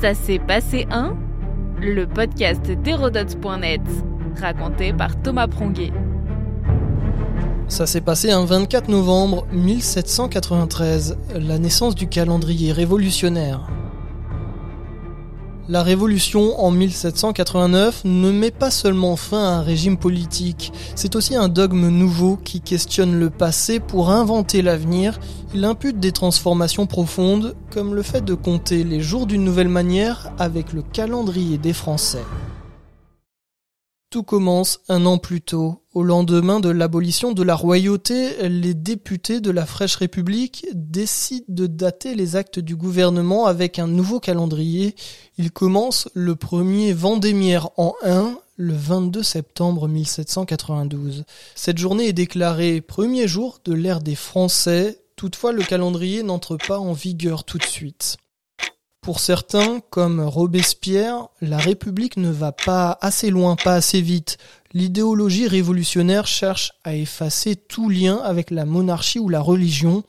Ça s'est passé un Le podcast d'Hérodote.net, raconté par Thomas Pronguet. Ça s'est passé un 24 novembre 1793, la naissance du calendrier révolutionnaire. La révolution en 1789 ne met pas seulement fin à un régime politique, c'est aussi un dogme nouveau qui questionne le passé pour inventer l'avenir. Il impute des transformations profondes, comme le fait de compter les jours d'une nouvelle manière avec le calendrier des Français. Tout commence un an plus tôt. Au lendemain de l'abolition de la royauté, les députés de la fraîche République décident de dater les actes du gouvernement avec un nouveau calendrier. Il commence le premier Vendémiaire en 1, le 22 septembre 1792. Cette journée est déclarée premier jour de l'ère des Français. Toutefois, le calendrier n'entre pas en vigueur tout de suite. Pour certains, comme Robespierre, la République ne va pas assez loin, pas assez vite. L'idéologie révolutionnaire cherche à effacer tout lien avec la monarchie ou la religion.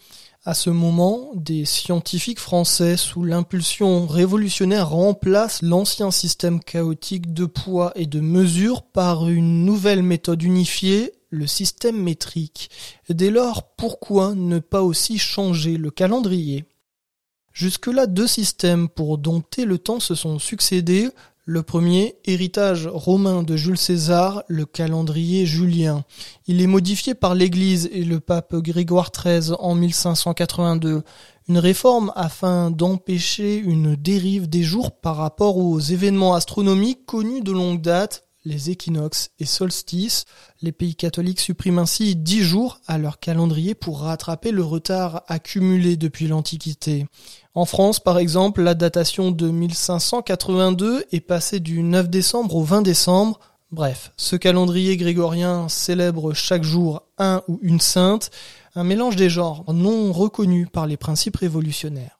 À ce moment, des scientifiques français, sous l'impulsion révolutionnaire, remplacent l'ancien système chaotique de poids et de mesure par une nouvelle méthode unifiée, le système métrique. Dès lors, pourquoi ne pas aussi changer le calendrier? Jusque-là, deux systèmes pour dompter le temps se sont succédés. Le premier, héritage romain de Jules César, le calendrier julien. Il est modifié par l'Église et le pape Grégoire XIII en 1582. Une réforme afin d'empêcher une dérive des jours par rapport aux événements astronomiques connus de longue date les équinoxes et solstices. Les pays catholiques suppriment ainsi dix jours à leur calendrier pour rattraper le retard accumulé depuis l'Antiquité. En France, par exemple, la datation de 1582 est passée du 9 décembre au 20 décembre. Bref, ce calendrier grégorien célèbre chaque jour un ou une sainte, un mélange des genres non reconnu par les principes révolutionnaires.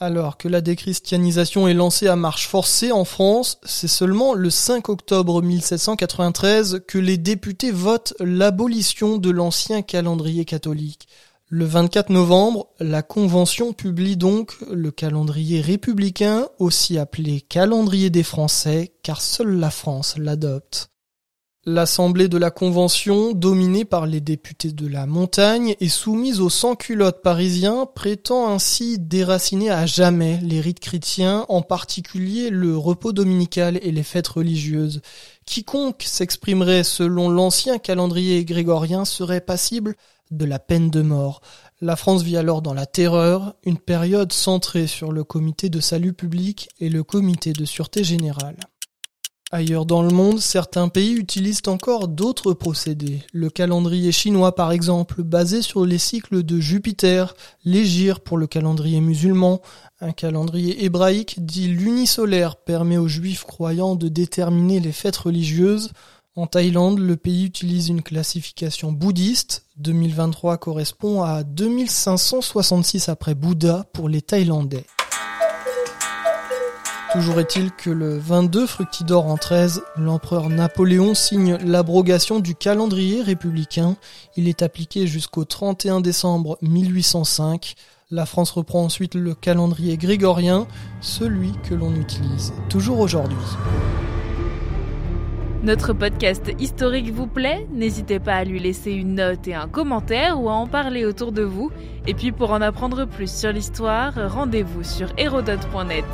Alors que la déchristianisation est lancée à marche forcée en France, c'est seulement le 5 octobre 1793 que les députés votent l'abolition de l'ancien calendrier catholique. Le 24 novembre, la Convention publie donc le calendrier républicain, aussi appelé calendrier des Français, car seule la France l'adopte. L'Assemblée de la Convention, dominée par les députés de la montagne et soumise aux sans-culottes parisiens, prétend ainsi déraciner à jamais les rites chrétiens, en particulier le repos dominical et les fêtes religieuses. Quiconque s'exprimerait selon l'ancien calendrier grégorien serait passible de la peine de mort. La France vit alors dans la terreur, une période centrée sur le comité de salut public et le comité de sûreté générale. Ailleurs dans le monde, certains pays utilisent encore d'autres procédés. Le calendrier chinois par exemple, basé sur les cycles de Jupiter, l'égir pour le calendrier musulman, un calendrier hébraïque dit lunisolaire permet aux juifs croyants de déterminer les fêtes religieuses. En Thaïlande, le pays utilise une classification bouddhiste. 2023 correspond à 2566 après Bouddha pour les Thaïlandais. Toujours est-il que le 22 Fructidor en 13, l'empereur Napoléon signe l'abrogation du calendrier républicain. Il est appliqué jusqu'au 31 décembre 1805. La France reprend ensuite le calendrier grégorien, celui que l'on utilise toujours aujourd'hui. Notre podcast historique vous plaît? N'hésitez pas à lui laisser une note et un commentaire ou à en parler autour de vous. Et puis pour en apprendre plus sur l'histoire, rendez-vous sur hérodote.net.